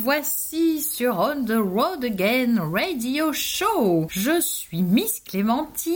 revoici sur On the Road Again Radio Show. Je suis Miss Clémentine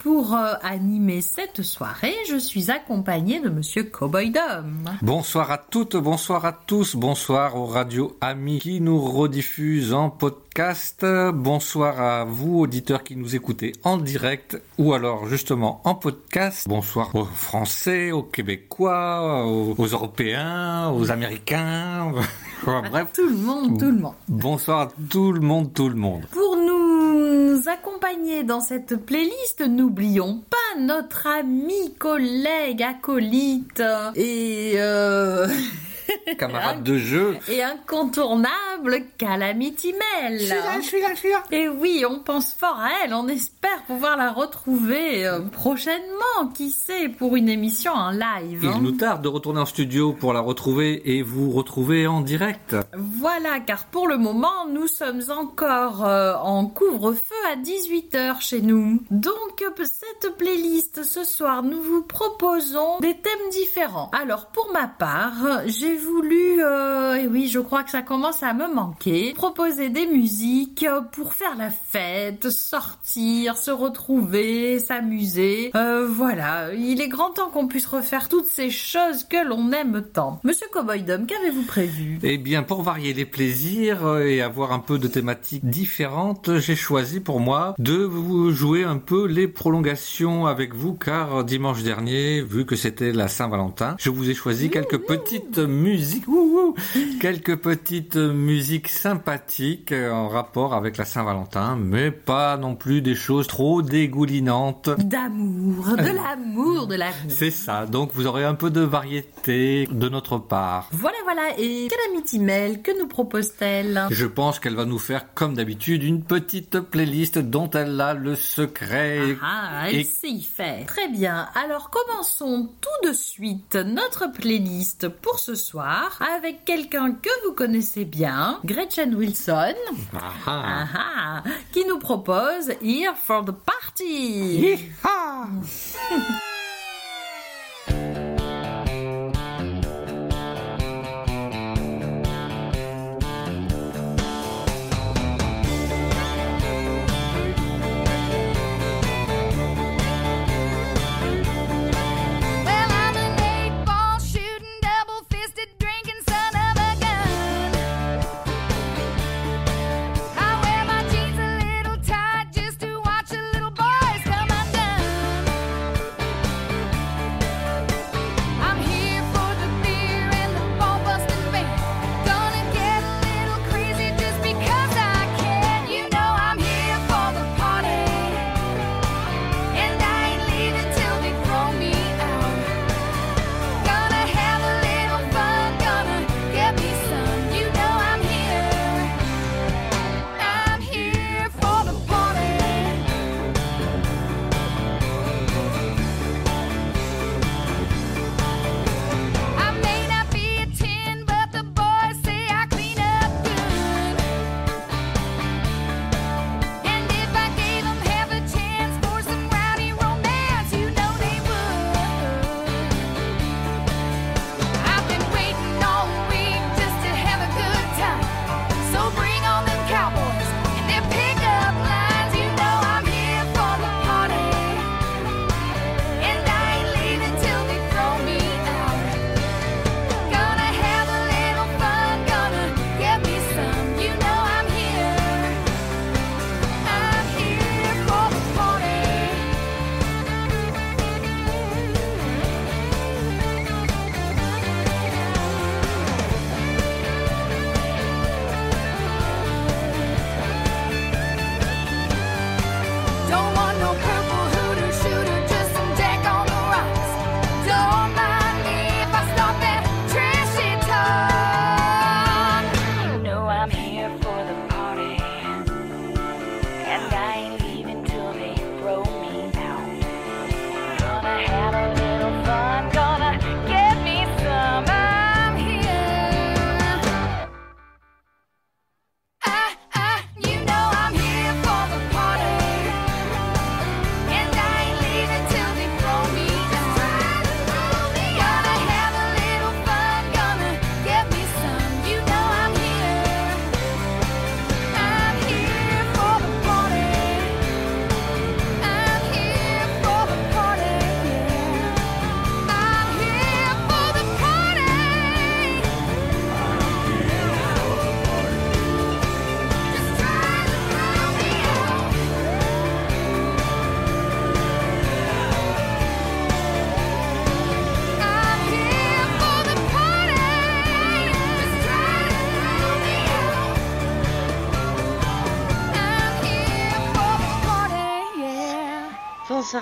pour euh, animer cette soirée. Je suis accompagnée de Monsieur Cowboy Dom. Bonsoir à toutes, bonsoir à tous, bonsoir aux radios amis qui nous rediffusent en podcast. Bonsoir à vous auditeurs qui nous écoutez en direct ou alors justement en podcast. Bonsoir aux Français, aux Québécois, aux, aux Européens, aux Américains. Bref. Tout le monde, tout le monde. Bonsoir à tout le monde, tout le monde. Pour nous accompagner dans cette playlist, n'oublions pas notre ami, collègue, acolyte. Et euh... Camarade de jeu. Et incontournable Calamity Mel. Je suis là, je suis là, je suis là. Et oui, on pense fort à elle. On espère pouvoir la retrouver euh, prochainement, qui sait, pour une émission en live. Il hein. nous tarde de retourner en studio pour la retrouver et vous retrouver en direct. Voilà, car pour le moment, nous sommes encore euh, en couvre-feu à 18h chez nous. Donc, cette playlist, ce soir, nous vous proposons des thèmes différents. Alors, pour ma part, j'ai voulu, euh, et oui, je crois que ça commence à me manquer, proposer des musiques pour faire la fête, sortir, se retrouver, s'amuser. Euh, voilà, il est grand temps qu'on puisse refaire toutes ces choses que l'on aime tant. Monsieur Cowboy Dom, qu'avez-vous prévu? Eh bien, pour varier les plaisirs et avoir un peu de thématiques différentes, j'ai choisi pour moi de vous jouer un peu les prolongations avec vous, car dimanche dernier, vu que c'était la Saint-Valentin, je vous ai choisi quelques petites musiques, wouhou, quelques petites musiques sympathiques euh, en rapport avec la Saint-Valentin, mais pas non plus des choses trop dégoulinantes. D'amour, de l'amour, de l'amour. C'est ça, donc vous aurez un peu de variété de notre part. Voilà, voilà. Et Calamity Mel, que nous propose-t-elle? Je pense qu'elle va nous faire, comme d'habitude, une petite playlist dont elle a le secret. Ah, elle Et- sait y faire. Très bien. Alors commençons tout de suite notre playlist pour ce soir avec quelqu'un que vous connaissez bien, Gretchen Wilson, Ah, ah, ah, qui nous propose Here for the Party.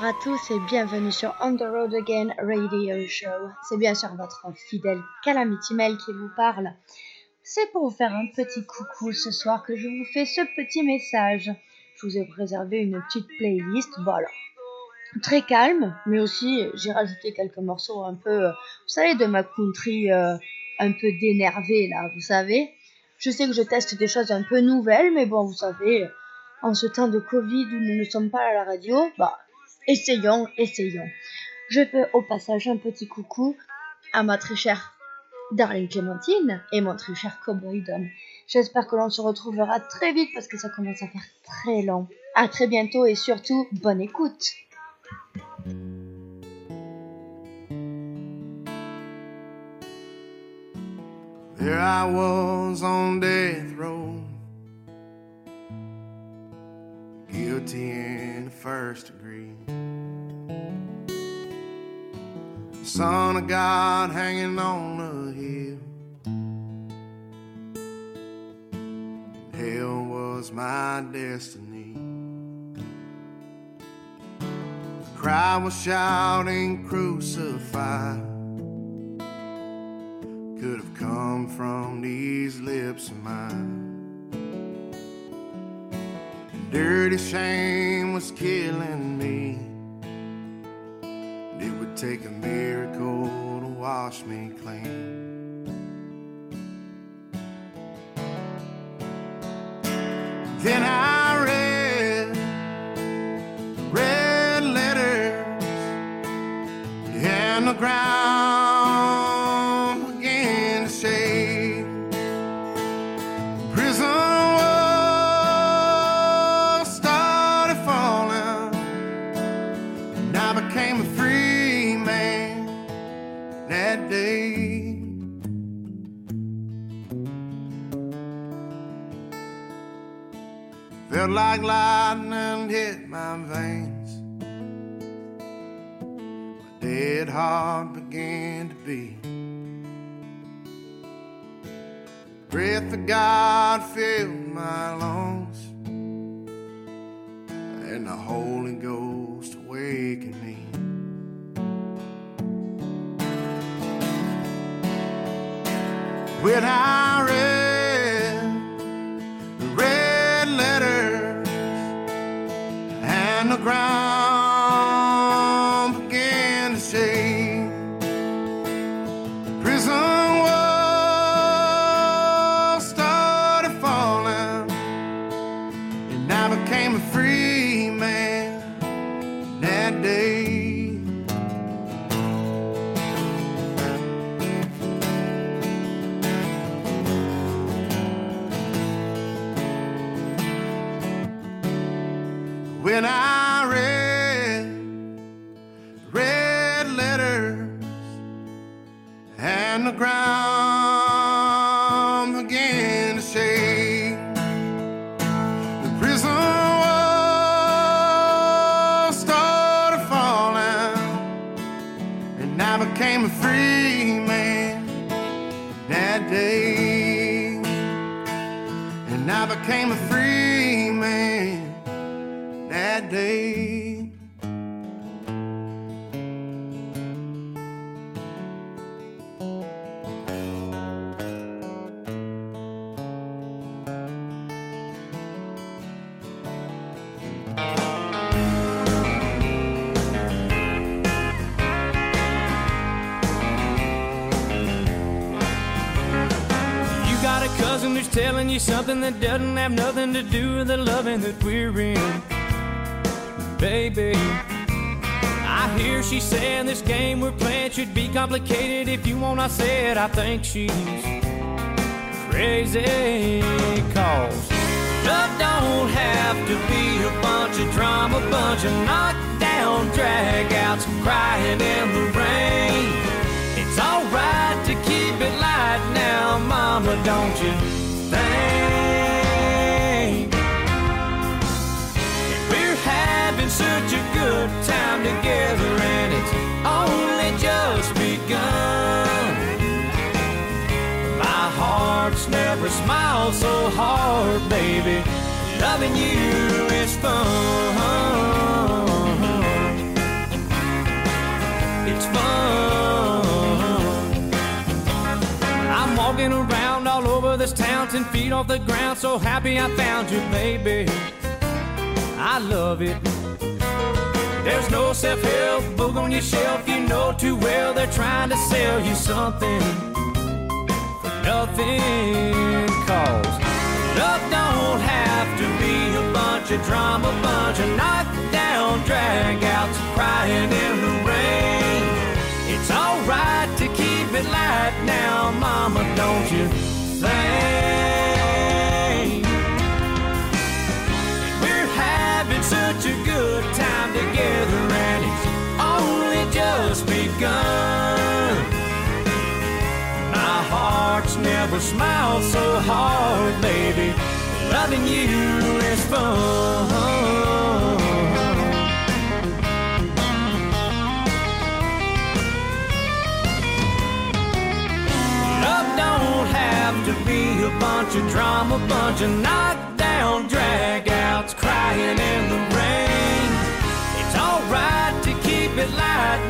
à tous et bienvenue sur On the Road Again Radio Show. C'est bien sûr votre fidèle Calamity Mail qui vous parle. C'est pour vous faire un petit coucou ce soir que je vous fais ce petit message. Je vous ai préservé une petite playlist, voilà. Très calme, mais aussi j'ai rajouté quelques morceaux un peu, euh, vous savez, de ma country euh, un peu d'énervé là, vous savez. Je sais que je teste des choses un peu nouvelles, mais bon, vous savez, en ce temps de Covid où nous ne sommes pas à la radio, bah, essayons, essayons. Je fais au passage un petit coucou à ma très chère Darlene Clémentine et mon très cher Cowboy Dom. J'espère que l'on se retrouvera très vite parce que ça commence à faire très long. À très bientôt et surtout, bonne écoute. I was on death row, guilty in the first degree. Son of God hanging on a hill. Hell was my destiny. The crowd was shouting, crucified could have come from these lips of mine. Dirty shame was killing me. And It would take a miracle to wash me clean. Then I read red letters and the ground became a free man that day. Felt like lightning hit my veins. My dead heart began to beat. Breath of God filled my lungs, and the Holy Ghost awakened me. When I read the red letters and the ground you something that doesn't have nothing to do with the loving that we're in. Baby, I hear she saying this game we're playing should be complicated. If you want, I said I think she's crazy. Cause love don't have to be a bunch of drama, bunch of knockdown dragouts, crying in the rain. It's alright to keep it light now, mama, don't you thing. We're having such a good time together, and it's only just begun. My heart's never smiled so hard, baby. Loving you is fun. It's fun. I'm walking around was town, ten feet off the ground. So happy I found you, baby. I love it. There's no self help book on your shelf. You know too well they're trying to sell you something for nothing. Cause love don't have to be a bunch of drama, bunch of knockdown dragouts, crying in the rain. It's alright to keep it light now, Mama, don't you? begun. Our hearts never smiled so hard, baby. Loving you is fun. Love don't have to be a bunch of drama, bunch of knockdown dragouts, crying in the rain. It's alright to keep it light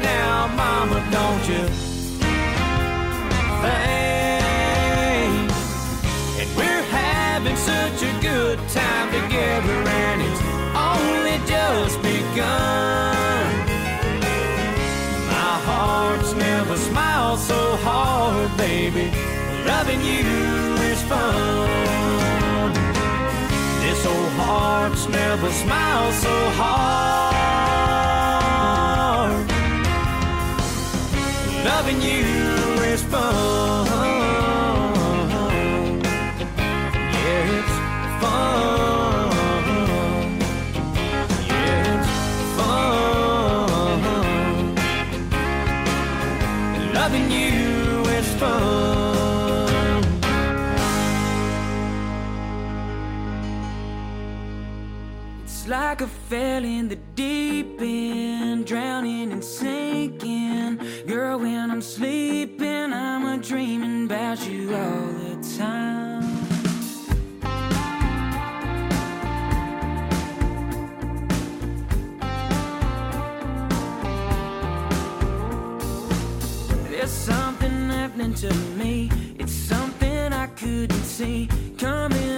loving you is fun. This old heart's never smiled so hard. fell in the deep end, drowning and sinking. Girl, when I'm sleeping, I'm a dreaming about you all the time. There's something happening to me, it's something I couldn't see coming.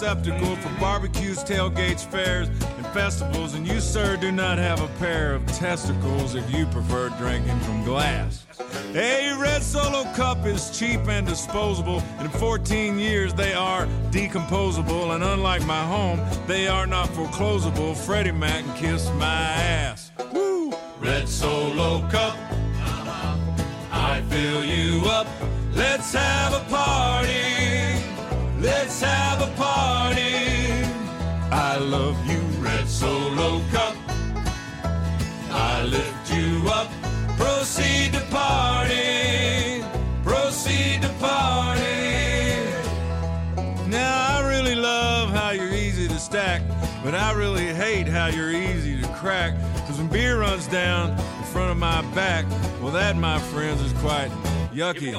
Receptacle for barbecues, tailgates, fairs, and festivals. And you, sir, do not have a pair of testicles if you prefer drinking from glass. A Red Solo Cup is cheap and disposable. In 14 years, they are decomposable. And unlike my home, they are not foreclosable. Freddie Mac can kiss my ass. Woo! Red Solo Cup. Uh-huh. I fill you up. Let's have a party. Let's have a party. I love you, Red Solo Cup. I lift you up. Proceed to party. Proceed to party. Now, I really love how you're easy to stack, but I really hate how you're easy to crack. Cause when beer runs down in front of my back, well, that, my friends, is quite yucky.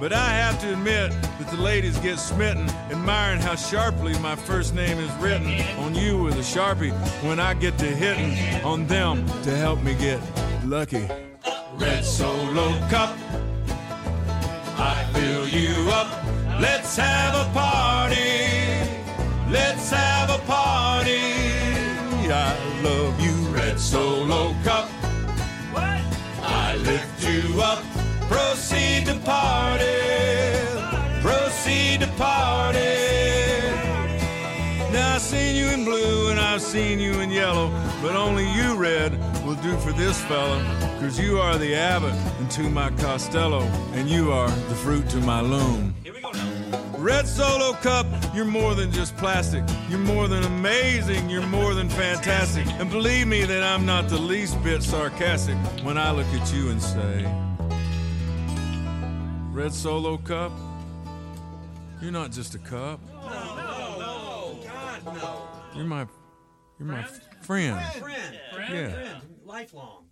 But I have to admit that the ladies get smitten, admiring how sharply my first name is written on you with a sharpie when I get to hitting on them to help me get lucky. Red Solo Cup, I fill you up. Let's have a party. Let's have a party. I love you, Red Solo Cup. What? I lift you up. Proceed to party. Proceed to party. Now I've seen you in blue and I've seen you in yellow, but only you, Red, will do for this fella. Cause you are the Abbott and to my Costello, and you are the fruit to my loom. Here we go now. Red Solo Cup, you're more than just plastic. You're more than amazing. You're more than fantastic. And believe me that I'm not the least bit sarcastic when I look at you and say, Red Solo Cup, you're not just a cup. No, no, God no! You're my, you're my friend. Friend. Yeah. Friend. Lifelong.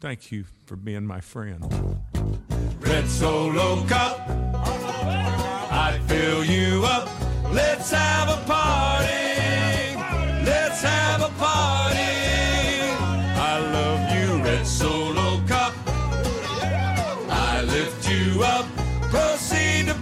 Thank you for being my friend. Red Solo Cup, I fill you up. Let's have a party. Let's have a party.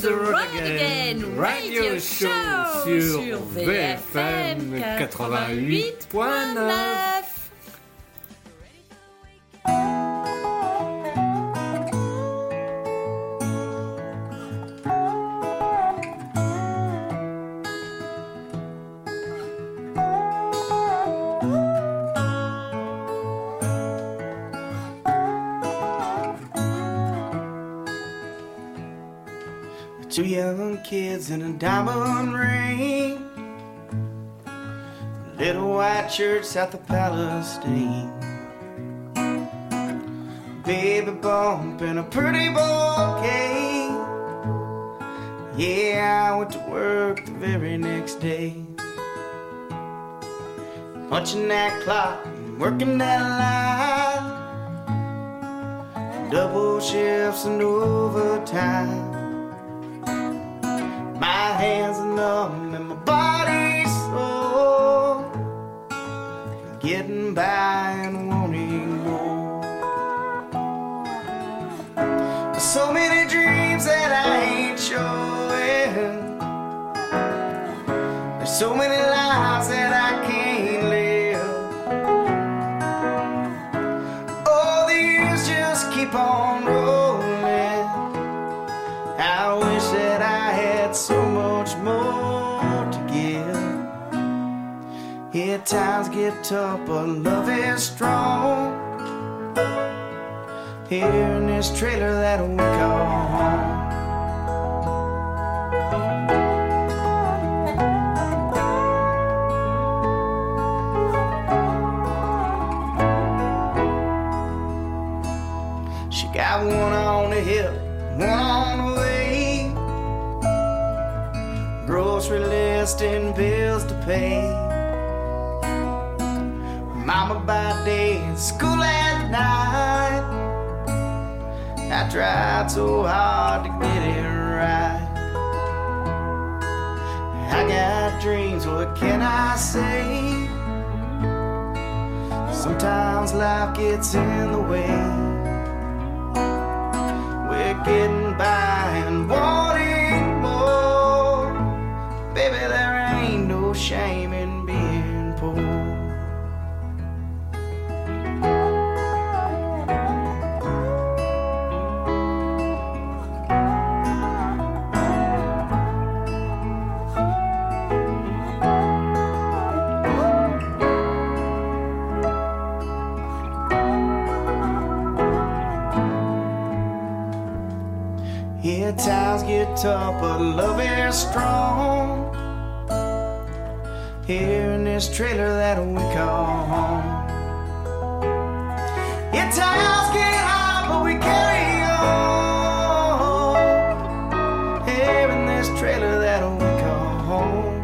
the Road Again Radio Show sur VFM 88.9. diamond ring. Little white church south of Palestine. Baby bump and a pretty bouquet. Yeah, I went to work the very next day. Punching that clock, and working that line. Double shifts and overtime. Hands are numb and my body's sore. Getting by and wanting more. So many dreams that I ain't showing. There's so many Times get tough, but love is strong. Here in this trailer that we call home. She got one on the hip, one on the way. Grocery list and bills to pay. I tried so hard to get it right. I got dreams, what can I say? Sometimes life gets in the way. Trailer that we call home. Yeah, times get hard, but we carry on. Here in this trailer that we call home.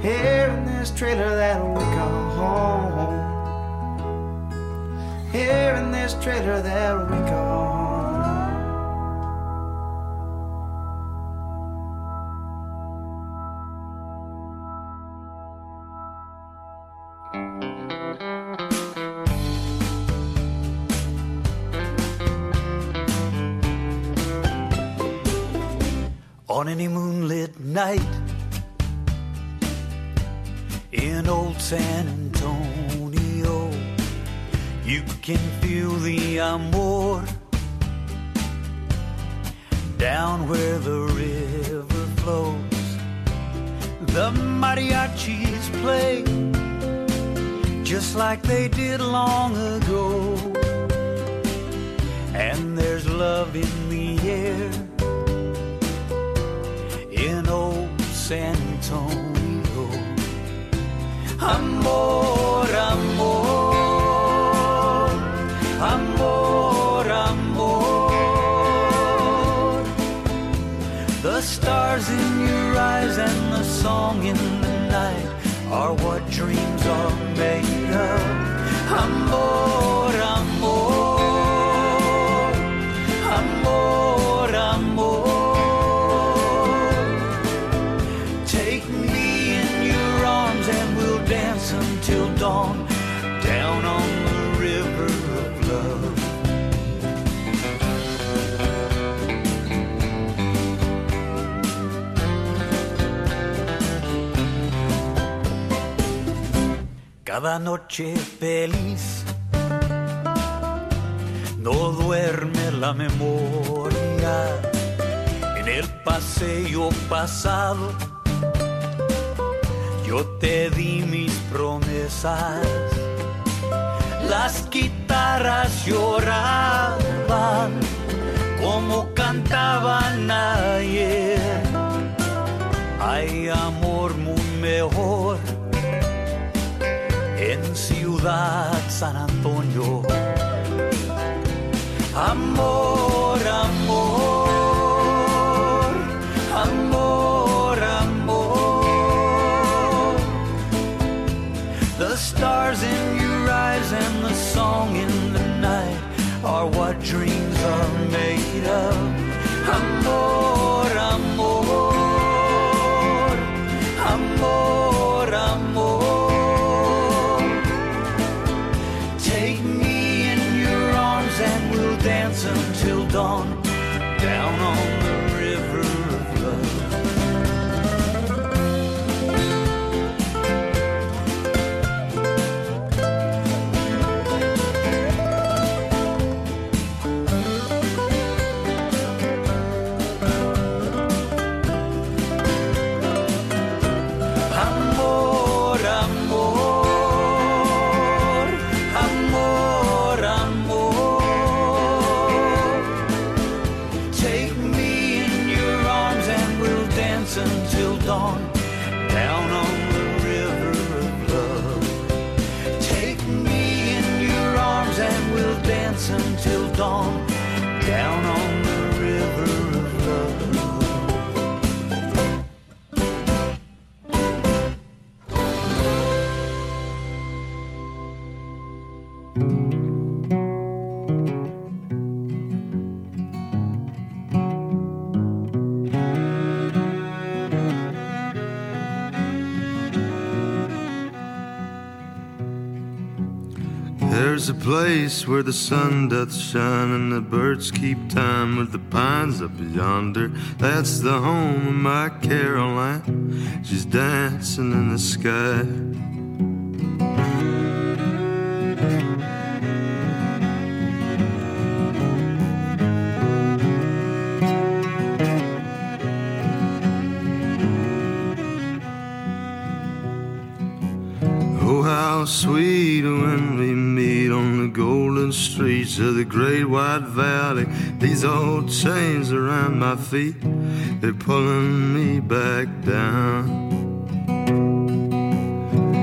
Here in this trailer that we call home. Here in this trailer that we call San Antonio. You can feel the amor down where the river flows. The mariachis play just like they did long ago. And there's love in the air in old San Antonio. Song in the night are what dreams are made of. Amor, Cada noche feliz no duerme la memoria en el paseo pasado yo te di mis promesas. Las guitarras lloraban como cantaban ayer. Hay amor muy mejor Ciudad San Antonio. Amor, amor, amor, amor. The stars in your eyes and the song in the night are what dreams are made of. Amor, dawn until There's a place where the sun doth shine and the birds keep time with the pines up yonder. That's the home of my Caroline. She's dancing in the sky. Streets of the great white valley. These old chains around my feet, they're pulling me back down.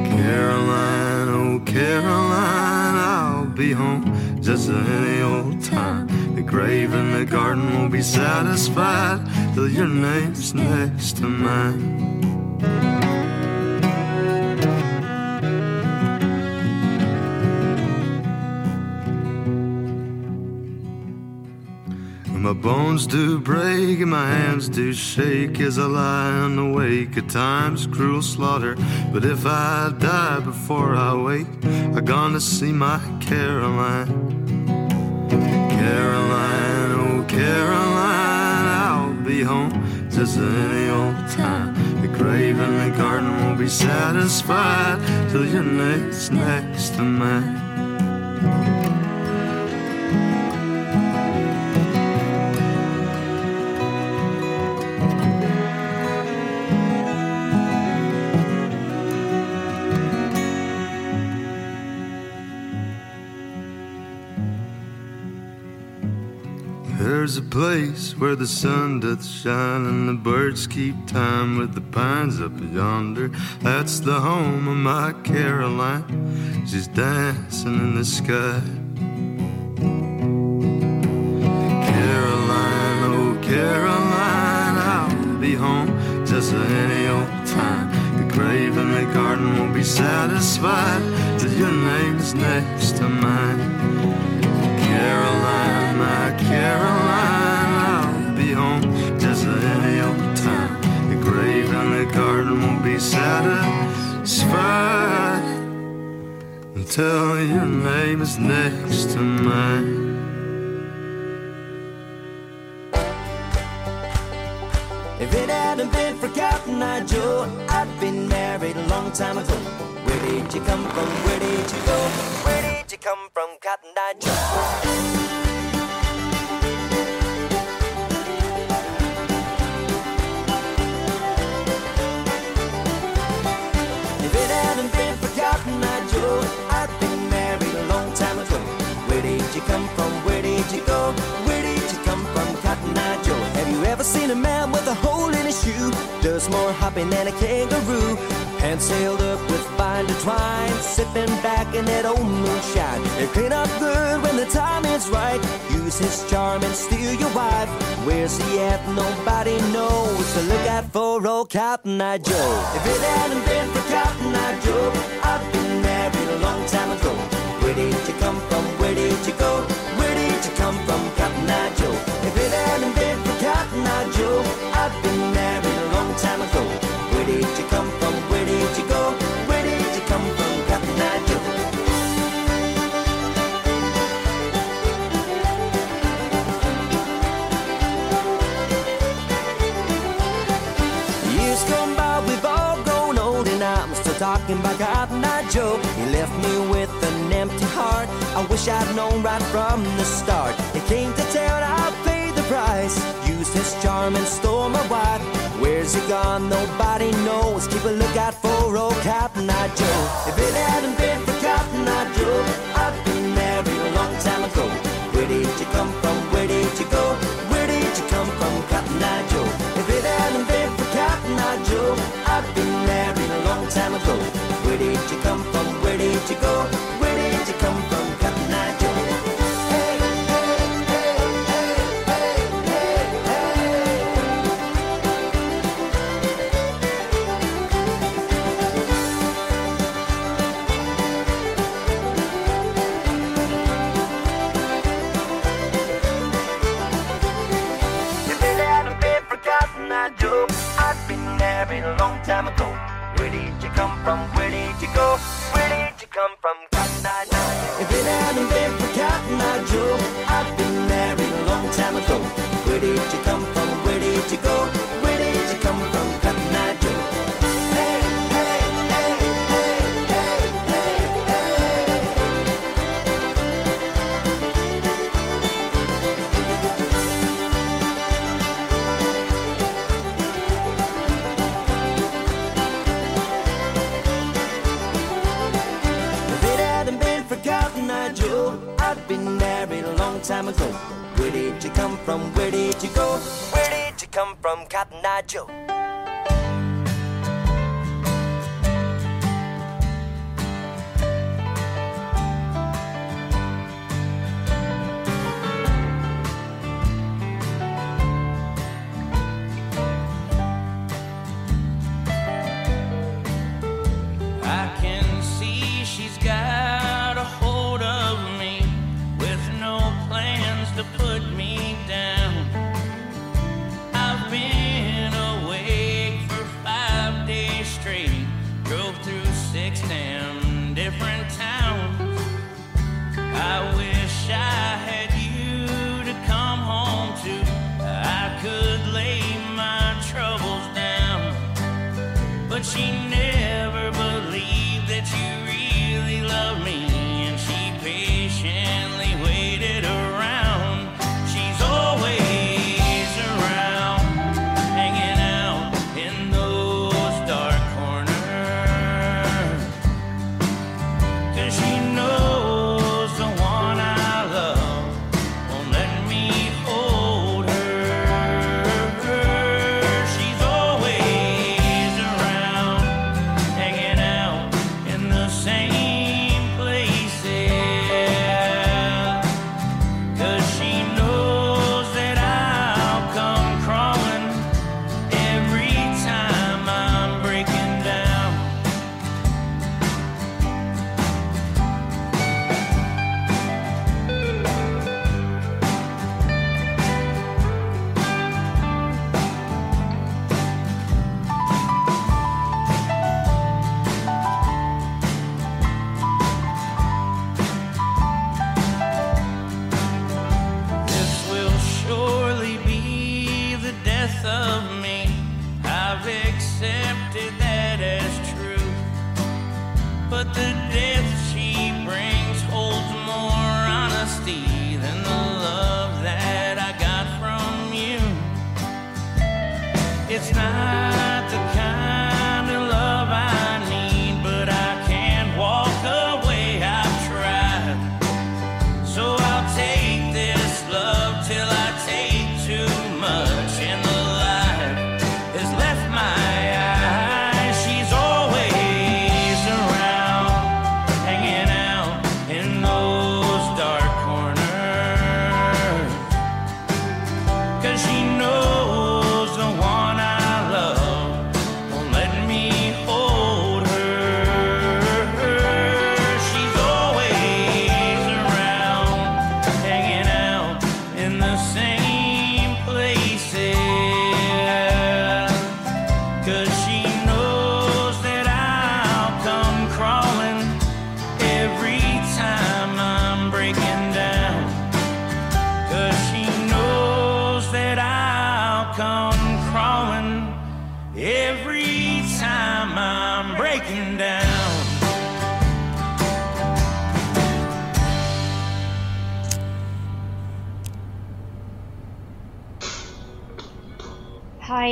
Caroline, oh Caroline, I'll be home just any old time. The grave in the garden won't be satisfied till your name's next to mine. My bones do break and my hands do shake as I lie in the wake of time's cruel slaughter. But if I die before I wake, I'm gonna see my Caroline. Caroline, oh Caroline, I'll be home just any old time. The grave in the garden won't be satisfied till your name's next to mine. Place where the sun doth shine and the birds keep time with the pines up yonder. That's the home of my Caroline. She's dancing in the sky. Caroline, oh Caroline, I'll be home just any old time. The grave in the garden won't be satisfied till your name's next to mine. Caroline, my Caroline, satisfied until your name is next to mine. If it hadn't been for Cotton Eye Joe, I'd been married a long time ago. Where did you come from? Where did you go? Where did you come from, Cotton Eye Joe? Have seen a man with a hole in his shoe? Does more hopping than a kangaroo. Hands sailed up with binder twine, sipping back in that old moonshine. They clean up good when the time is right. Use his charm and steal your wife. Where's he at? Nobody knows. So look out for old Cotton Eye Joe. If it hadn't been for Cotton Eye Joe, I'd been married a long time ago. Where did you come from? Where did you go? Where did you come from, Eye Joe? Joe, I'd been married a long time ago. Where did you come from? Where did you go? Where did you come from, Cotton Eye Joe? Years gone by, we've all grown old, and I'm still talking about Cotton Eye Joe. He left me with an empty heart. I wish I'd known right from the start. He came to town, I paid the price used his charm and stole my wife. Where's he gone? Nobody knows. Keep a lookout for old Cotton Eye Joe. If it hadn't been for Cotton Eye Joe, I'd been married a long time ago. Where did you come from? Where did you go? Where did you come from, Cotton Eye Joe? If it hadn't been for Cotton Eye Joe, I'd been married a long time ago. come from? Where did you go? Where did you come from? time ago. Where did you come from? Where did you go? Where did you come from, Cotton Eye Joe?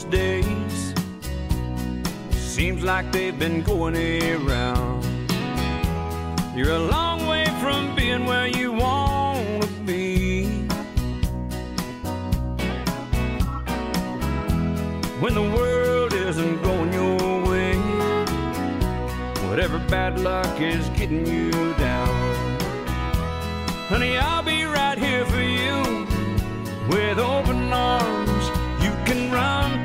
Those days. Seems like they've been going around. You're a long way from being where you want to be. When the world isn't going your way, whatever bad luck is getting you down. Honey, I'll be right here for you with open arms. You can run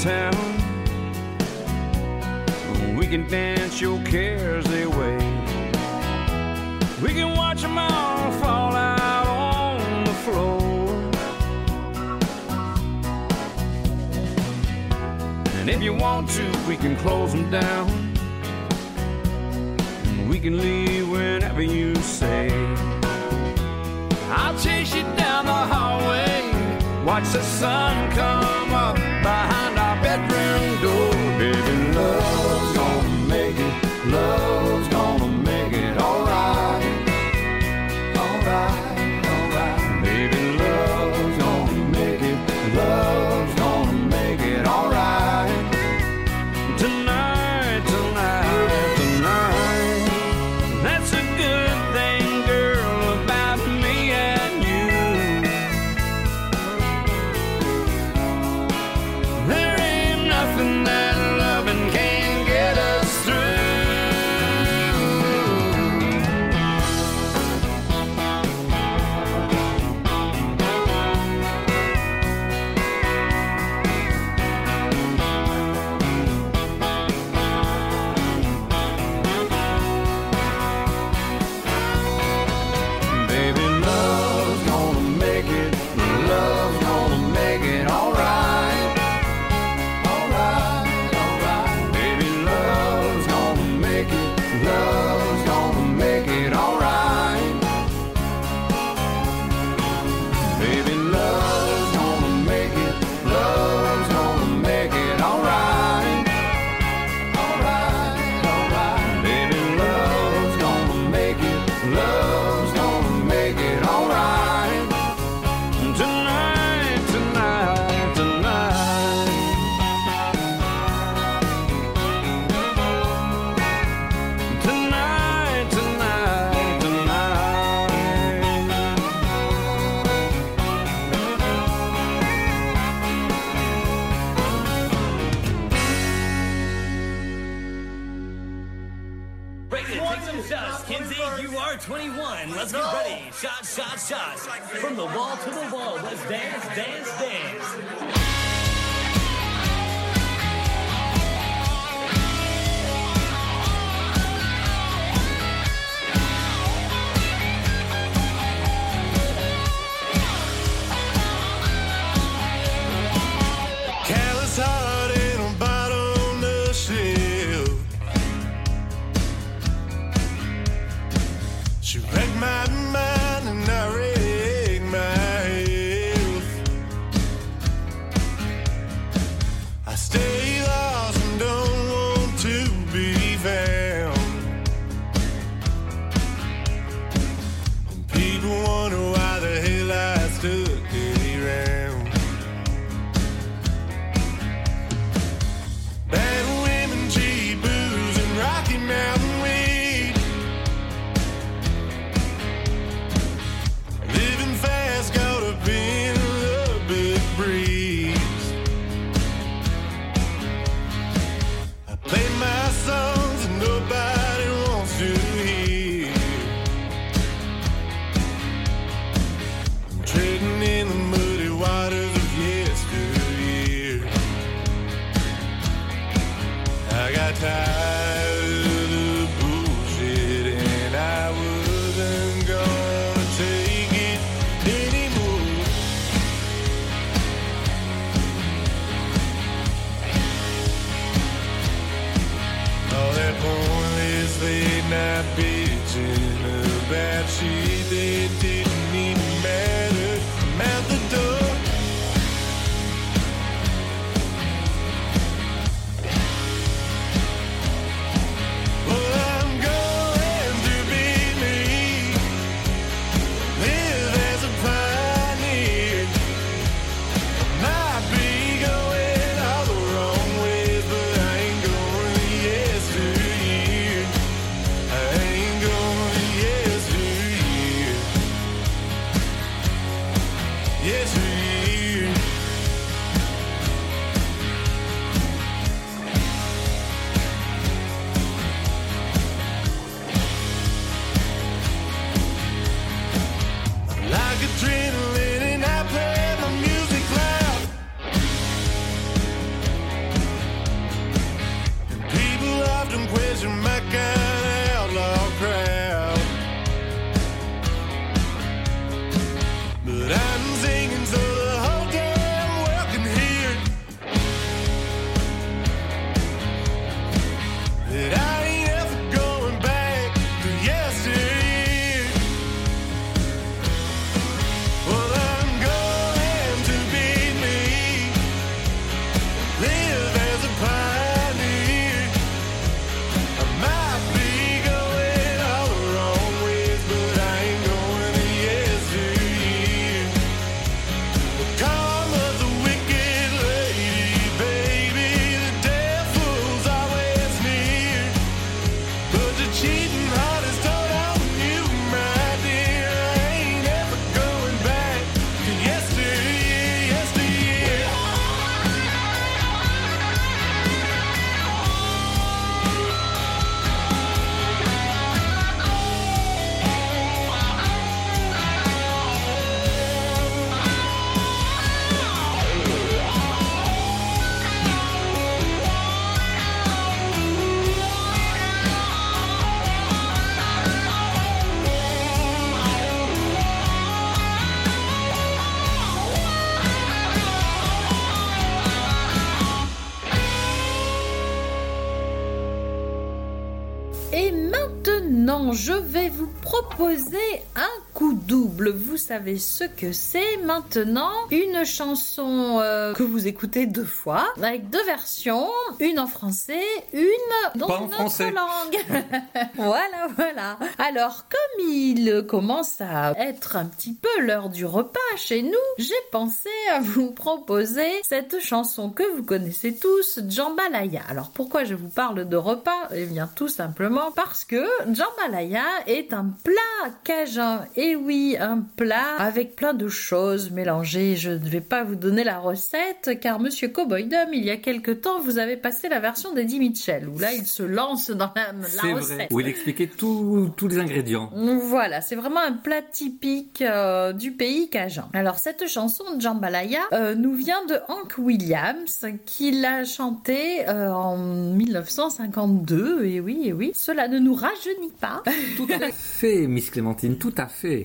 town. We can dance your cares away. We can watch them all fall out on the floor. And if you want to, we can close them down. We can leave whenever you say. I'll chase you down the hallway. Watch the sun come up behind je vais vous proposer coup double. Vous savez ce que c'est maintenant Une chanson euh, que vous écoutez deux fois, avec deux versions, une en français, une dans Pas en une autre français. langue. voilà, voilà. Alors, comme il commence à être un petit peu l'heure du repas chez nous, j'ai pensé à vous proposer cette chanson que vous connaissez tous, Jambalaya. Alors, pourquoi je vous parle de repas? Eh bien, tout simplement parce que jambalaya est un plat cajun. Et oui, un plat avec plein de choses mélangées. Je ne vais pas vous donner la recette car Monsieur Cowboy Dum, il y a quelque temps, vous avez passé la version d'Eddie Mitchell où là, il se lance dans la, la recette. vrai. Où il expliquait tous les ingrédients. Voilà, c'est vraiment un plat typique euh, du pays cajun. Alors cette chanson de Jambalaya euh, nous vient de Hank Williams qui l'a chantée euh, en 1952. Et oui, et oui, cela ne nous rajeunit pas. Tout à fait, Miss Clémentine, tout à fait.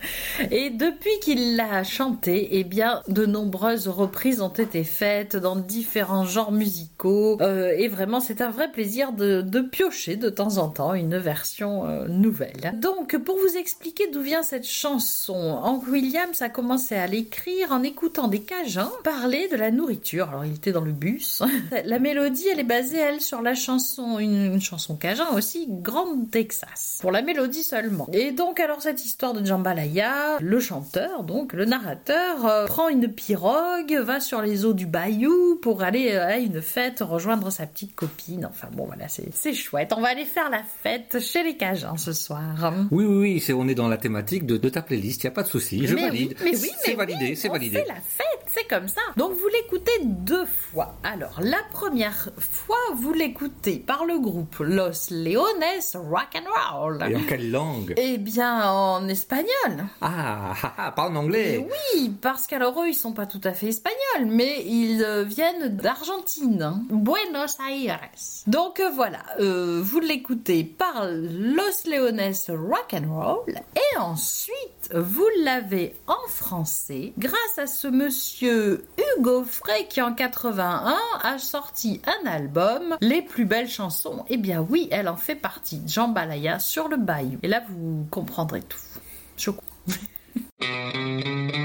Et depuis qu'il l'a chantée, eh bien, de nombreuses reprises ont été faites dans différents genres musicaux. Euh, et vraiment, c'est un vrai plaisir de, de piocher de temps en temps une version euh, nouvelle. Donc, pour vous expliquer d'où vient cette chanson, Hank Williams a commencé à l'écrire en écoutant des Cajuns parler de la nourriture. Alors, il était dans le bus. la mélodie, elle est basée, elle, sur la chanson, une, une chanson Cajun aussi, Grande Texas. Pour la mélodie seulement. Et donc, alors, cette histoire de Jambalaya, le chanteur, donc le narrateur, euh, prend une pirogue, va sur les eaux du bayou pour aller euh, à une fête rejoindre sa petite copine. Enfin bon, voilà, c'est c'est chouette. On va aller faire la fête chez les Cajuns ce soir. Oui, oui, oui, c'est, on est dans la thématique de, de ta playlist, il n'y a pas de souci, je Mais valide. oui, mais oui, c'est validé, oui, c'est validé. fait la fête, c'est comme ça. Donc vous l'écoutez deux fois. Alors la première fois, vous l'écoutez par le groupe Los Leones Rock and Roll. Et en quelle langue? Eh bien en espagnol. Ah, ah, ah, pas en anglais. Oui, parce qu'alors eux, ils sont pas tout à fait espagnols, mais ils euh, viennent d'Argentine. Buenos Aires. Donc euh, voilà, euh, vous l'écoutez par Los Leones Rock and Roll, et ensuite vous l'avez en français grâce à ce monsieur Hugo Frey qui en 81 a sorti un album, Les plus belles chansons. Eh bien oui, elle en fait partie, Jambalaya sur le bayou. Et là, vous comprendrez tout. Choco.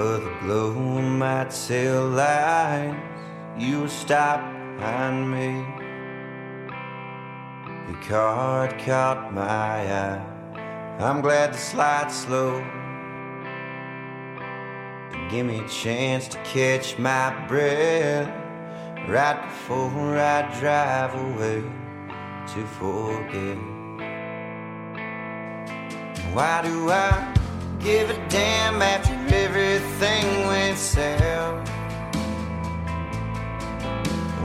for the glow might sell lies. You stop behind me. The card caught my eye. I'm glad the slide slow. Give me a chance to catch my breath right before I drive away to forget. Why do I? Give a damn after everything went south?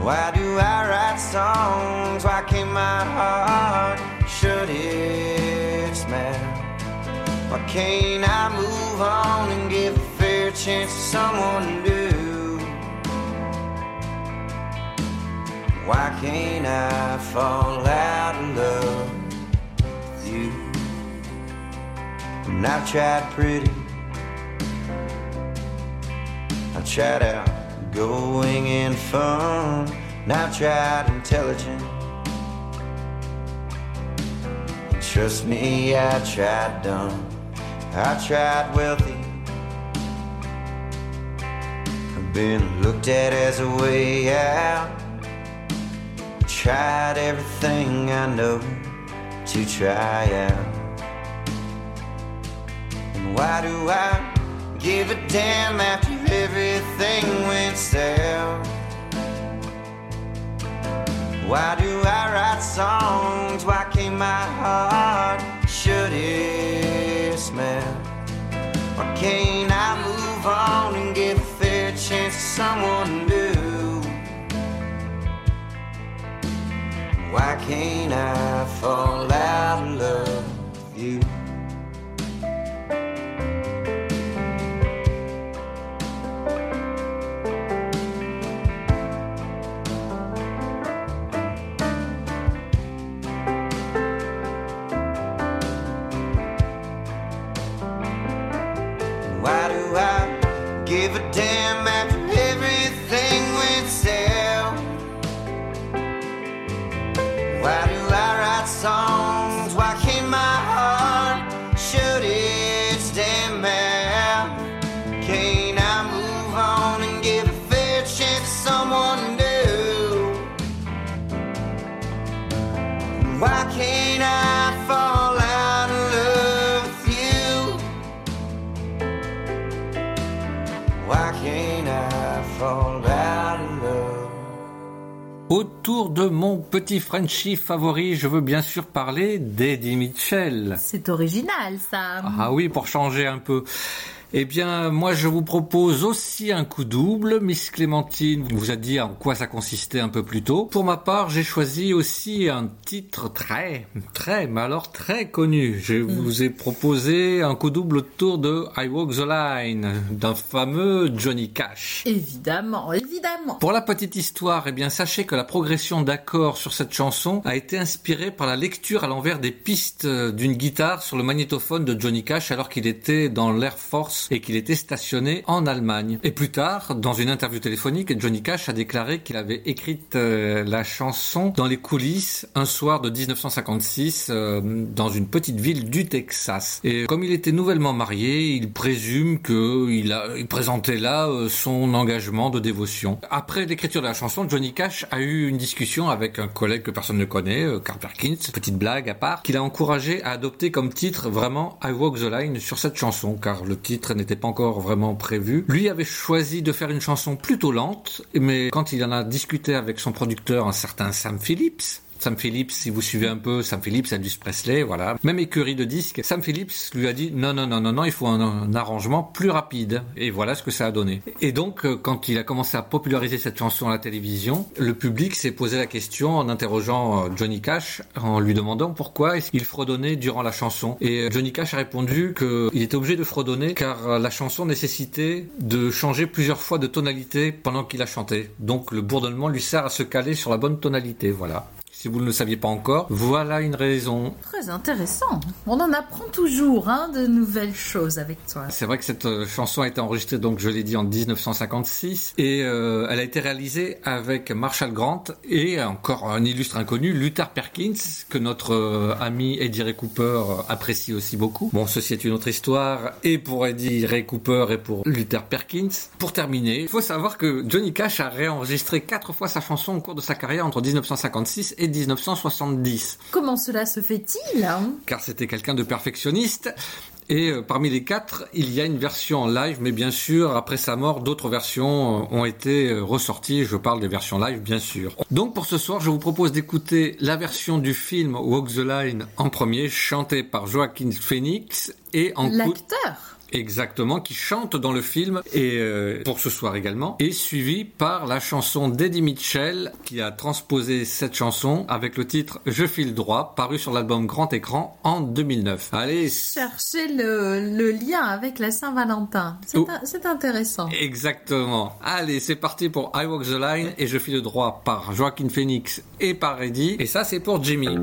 Why do I write songs? Why can't my heart shut its mouth? Why can't I move on and give a fair chance to someone new? Why can't I fall out of love with you? And I've tried pretty. I've tried outgoing and fun. And I've tried intelligent. And trust me, I tried dumb. I tried wealthy. I've been looked at as a way out. Tried everything I know to try out. Why do I give a damn after everything went south? Why do I write songs? Why can't my heart shut its mouth? Why can't I move on and give a fair chance to someone new? Why can't I fall out of love with you? Autour de mon petit Frenchie favori, je veux bien sûr parler d'Eddie Mitchell. C'est original, ça. Ah oui, pour changer un peu. Eh bien, moi, je vous propose aussi un coup double. Miss Clémentine vous a dit en quoi ça consistait un peu plus tôt. Pour ma part, j'ai choisi aussi un titre très, très, mais alors très connu. Je vous ai proposé un coup double autour de I Walk the Line d'un fameux Johnny Cash. Évidemment, évidemment. Pour la petite histoire, eh bien, sachez que la progression d'accords sur cette chanson a été inspirée par la lecture à l'envers des pistes d'une guitare sur le magnétophone de Johnny Cash alors qu'il était dans l'Air Force et qu'il était stationné en Allemagne. Et plus tard, dans une interview téléphonique, Johnny Cash a déclaré qu'il avait écrit euh, la chanson dans les coulisses un soir de 1956 euh, dans une petite ville du Texas. Et comme il était nouvellement marié, il présume qu'il il présentait là euh, son engagement de dévotion. Après l'écriture de la chanson, Johnny Cash a eu une discussion avec un collègue que personne ne connaît, Carl Perkins, petite blague à part, qu'il a encouragé à adopter comme titre vraiment I Walk the Line sur cette chanson, car le titre n'était pas encore vraiment prévu. Lui avait choisi de faire une chanson plutôt lente, mais quand il en a discuté avec son producteur, un certain Sam Phillips, Sam Phillips, si vous suivez un peu, Sam Phillips, Elvis Presley, voilà. Même écurie de disques. Sam Phillips lui a dit non, non, non, non, non, il faut un, arrangement plus rapide. Et voilà ce que ça a donné. Et donc, euh, quand il a commencé à populariser cette chanson à la télévision, le public s'est posé la question en interrogeant euh, Johnny Cash, en lui demandant pourquoi est-ce fredonnait durant la chanson. Et euh, Johnny Cash a répondu qu'il était obligé de fredonner car la chanson nécessitait de changer plusieurs fois de tonalité pendant qu'il a chanté. Donc, le bourdonnement lui sert à se caler sur la bonne tonalité, voilà. Si vous ne le saviez pas encore, voilà une raison. Très intéressant. On en apprend toujours hein, de nouvelles choses avec toi. C'est vrai que cette euh, chanson a été enregistrée, donc je l'ai dit, en 1956, et euh, elle a été réalisée avec Marshall Grant et encore un illustre inconnu, Luther Perkins, que notre euh, ami Eddie Ray Cooper apprécie aussi beaucoup. Bon, ceci est une autre histoire, et pour Eddie Ray Cooper et pour Luther Perkins. Pour terminer, il faut savoir que Johnny Cash a réenregistré quatre fois sa chanson au cours de sa carrière entre 1956 et 1970 Comment cela se fait-il hein? Car c'était quelqu'un de perfectionniste. Et euh, parmi les quatre, il y a une version en live, mais bien sûr, après sa mort, d'autres versions euh, ont été euh, ressorties. Je parle des versions live, bien sûr. Donc pour ce soir, je vous propose d'écouter la version du film Walk the Line en premier, chantée par Joaquin Phoenix et en L'acteur? Exactement, qui chante dans le film et euh, pour ce soir également, et suivi par la chanson d'Eddie Mitchell qui a transposé cette chanson avec le titre Je file droit, paru sur l'album Grand Écran en 2009. Allez, Cherchez le, le lien avec la Saint-Valentin. C'est Oh. intéressant. Exactement. Allez, c'est parti pour I Walk the Line et je file droit par Joaquin Phoenix et par Eddie. Et ça, c'est pour Jimmy.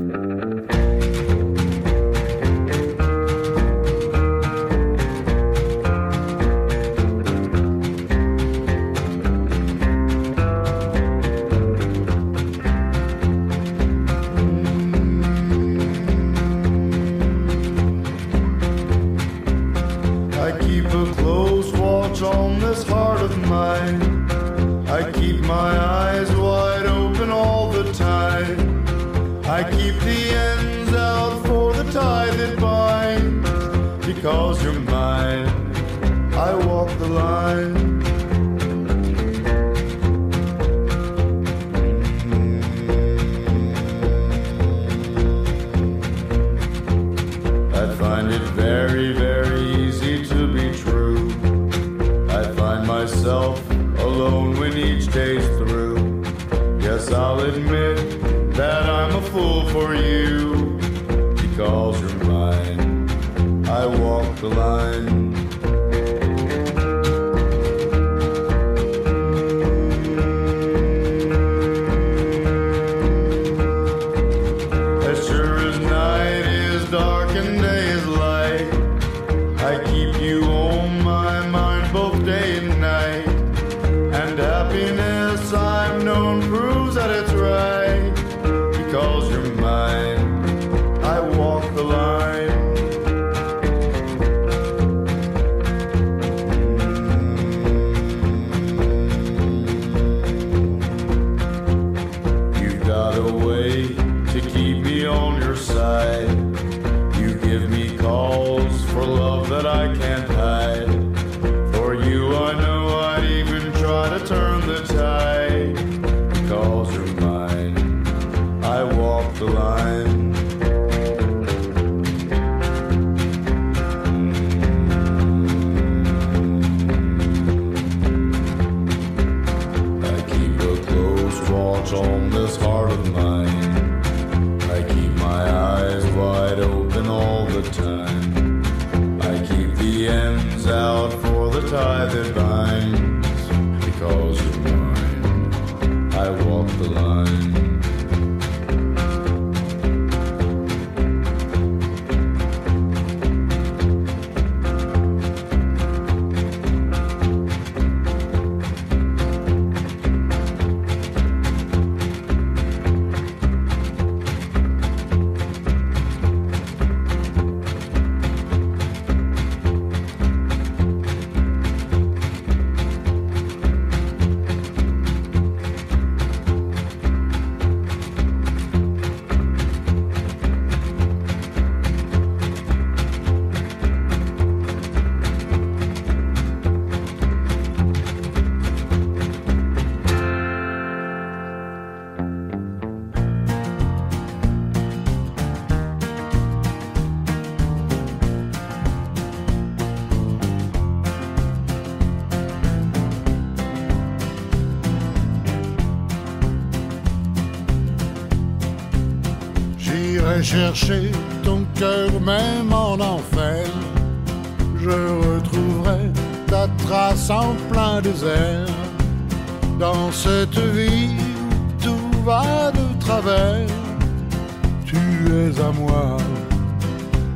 Chercher ton cœur même en enfer. Je retrouverai ta trace en plein désert. Dans cette vie où tout va de travers, tu es à moi,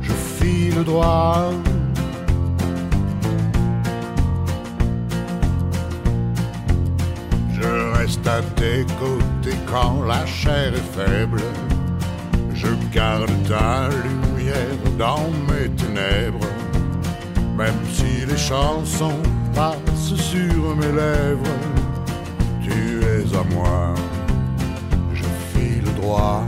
je file droit. Je reste à tes côtés quand la chair est faible. Je garde ta lumière dans mes ténèbres. Même si les chansons passent sur mes lèvres, tu es à moi, je file droit.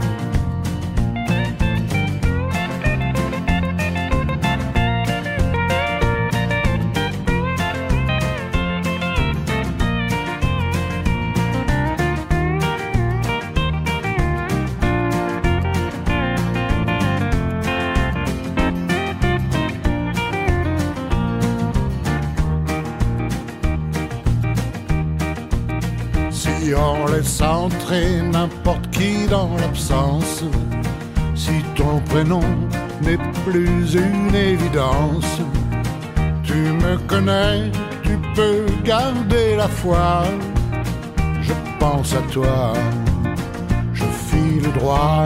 centrer n'importe qui dans l'absence. Si ton prénom n'est plus une évidence, tu me connais, tu peux garder la foi. Je pense à toi, je file droit.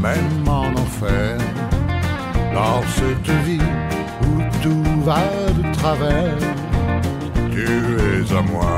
même en enfer, dans cette vie où tout va de travers, tu es à moi.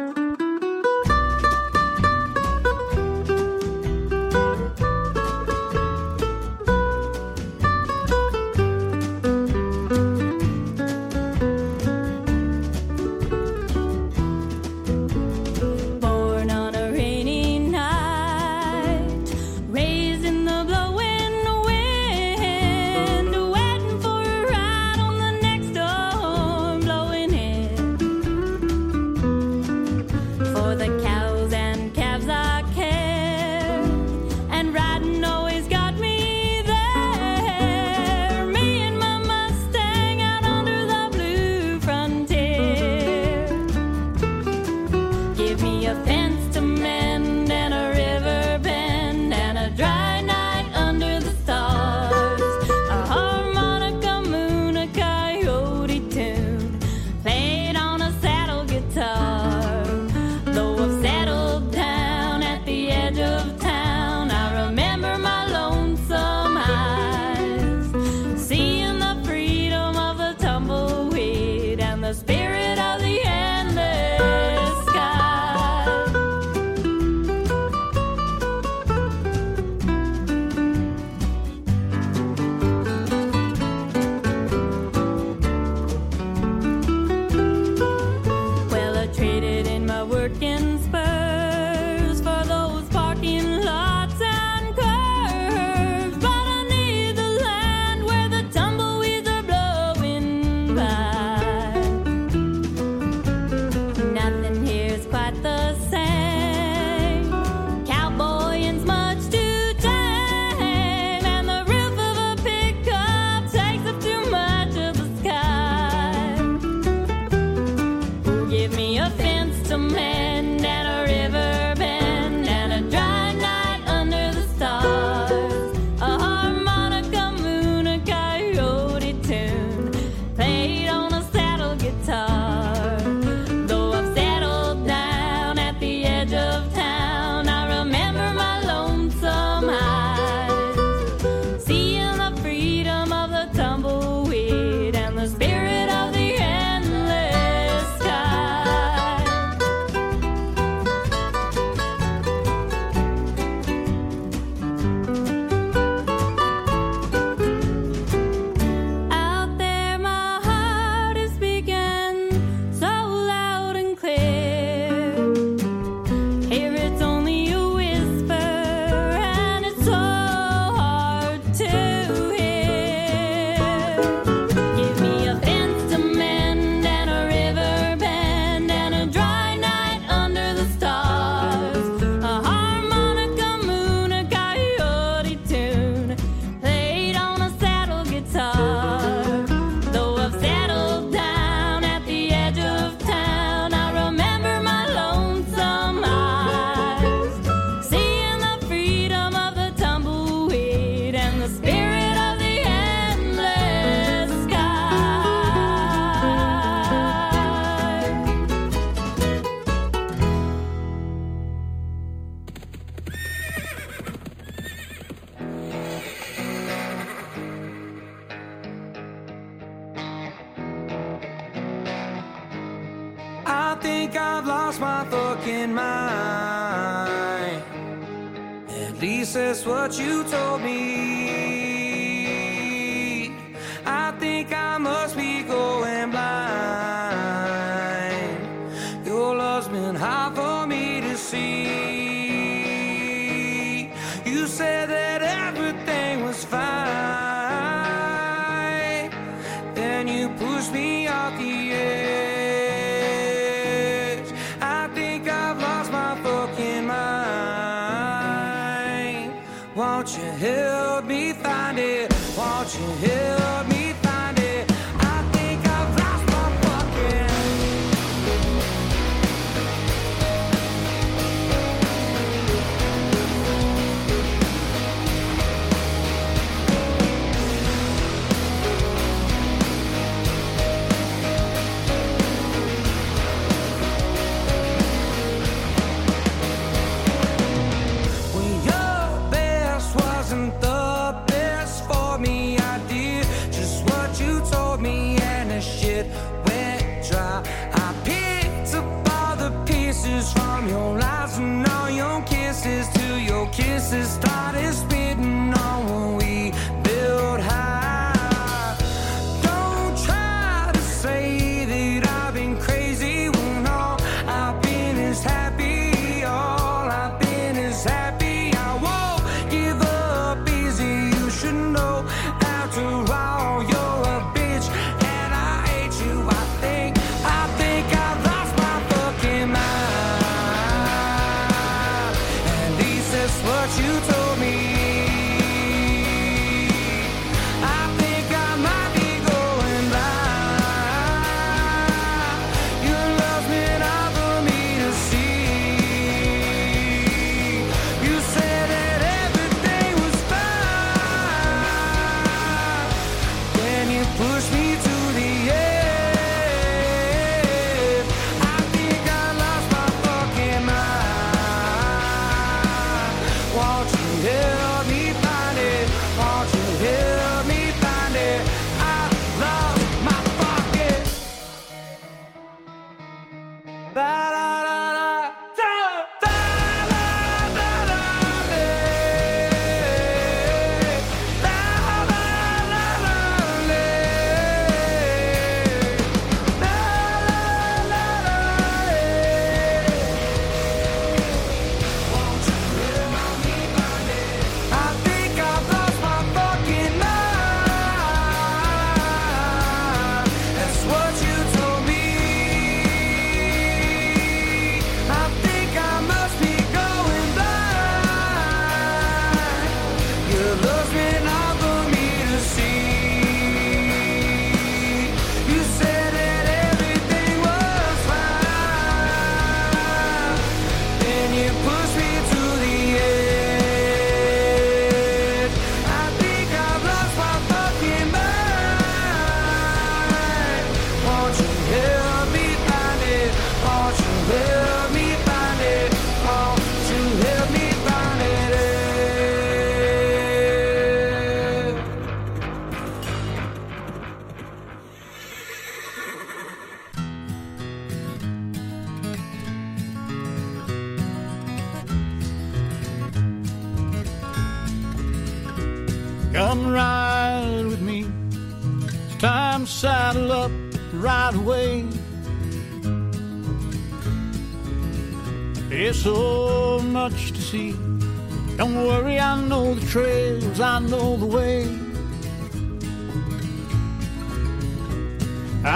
kisses started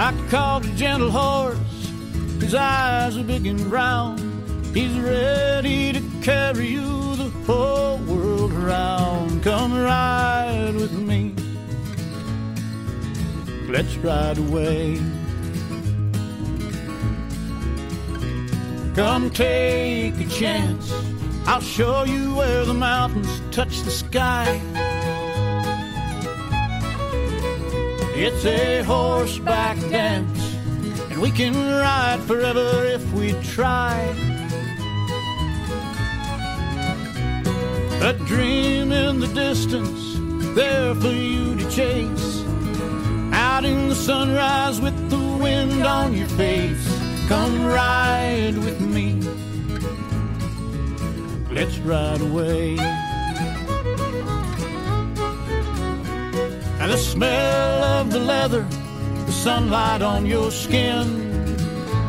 I called a gentle horse, his eyes are big and brown. He's ready to carry you the whole world around. Come ride with me. Let's ride away. Come take a chance. I'll show you where the mountains touch the sky. It's a horseback dance, and we can ride forever if we try. A dream in the distance, there for you to chase. Out in the sunrise with the wind on your face. Come ride with me. Let's ride away. And the smell of the leather, the sunlight on your skin,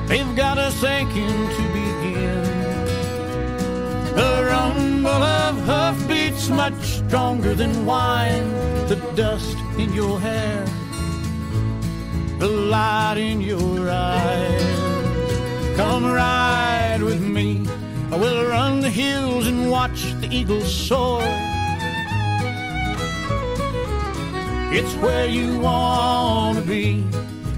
they've got us aching to begin. The rumble of hoofbeats much stronger than wine, the dust in your hair, the light in your eyes. Come ride with me. I will run the hills and watch the eagles soar. It's where you want to be.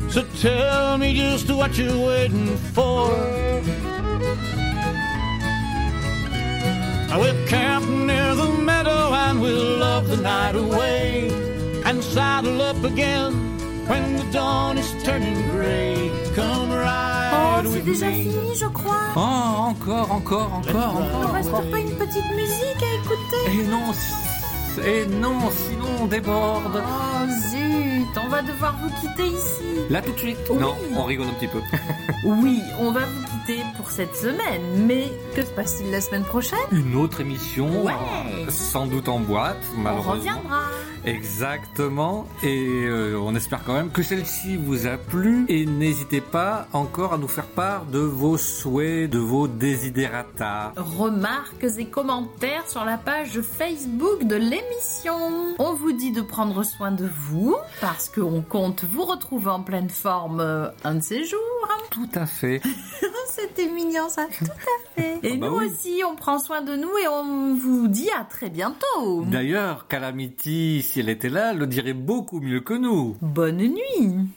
So tell me just what you're waiting for. I will camp near the meadow and we'll love the night away. And saddle up again when the dawn is turning gray. Come Oh, ride c'est déjà me. fini, je crois. Oh, encore, encore, encore, encore. Il encore. reste pas une petite musique à écouter Et non, et eh non, sinon on déborde. Oh zut, on va devoir vous quitter ici. Là tout de suite Oui. Non, on rigole un petit peu. Oui, on va vous quitter pour cette semaine, mais que se passe-t-il la semaine prochaine? Une autre émission, Ouais. euh, sans doute en boîte, On malheureusement. reviendra. Exactement. Et euh, on espère quand même que celle-ci vous a plu. Et n'hésitez pas encore à nous faire part de vos souhaits, de vos desiderata. Remarques et commentaires sur la page Facebook de l'émission. On vous dit de prendre soin de vous parce qu'on compte vous retrouver en pleine forme euh, un de ces jours. Tout à fait. C'était mignon ça, tout à fait. Et Ah bah nous oui. aussi, on prend soin de nous et on vous dit à très bientôt. D'ailleurs, Calamity, si elle était là, le dirait beaucoup mieux que nous. Bonne nuit.